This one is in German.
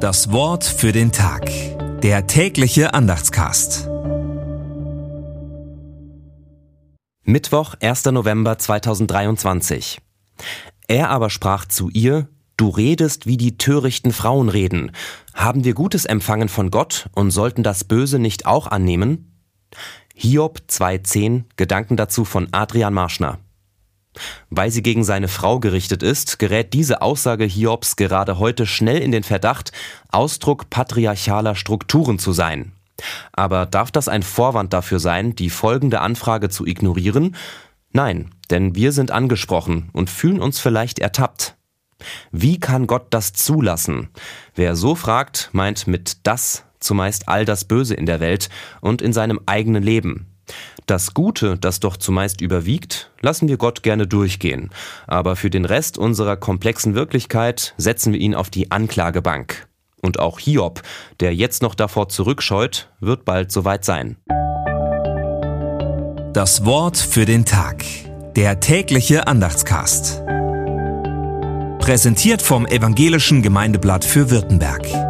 Das Wort für den Tag. Der tägliche Andachtscast. Mittwoch, 1. November 2023. Er aber sprach zu ihr, Du redest, wie die törichten Frauen reden. Haben wir Gutes empfangen von Gott und sollten das Böse nicht auch annehmen? Hiob 2.10, Gedanken dazu von Adrian Marschner. Weil sie gegen seine Frau gerichtet ist, gerät diese Aussage Hiobs gerade heute schnell in den Verdacht, Ausdruck patriarchaler Strukturen zu sein. Aber darf das ein Vorwand dafür sein, die folgende Anfrage zu ignorieren? Nein, denn wir sind angesprochen und fühlen uns vielleicht ertappt. Wie kann Gott das zulassen? Wer so fragt, meint mit das zumeist all das Böse in der Welt und in seinem eigenen Leben. Das Gute, das doch zumeist überwiegt, lassen wir Gott gerne durchgehen, aber für den Rest unserer komplexen Wirklichkeit setzen wir ihn auf die Anklagebank. Und auch Hiob, der jetzt noch davor zurückscheut, wird bald soweit sein. Das Wort für den Tag. Der tägliche Andachtscast. Präsentiert vom Evangelischen Gemeindeblatt für Württemberg.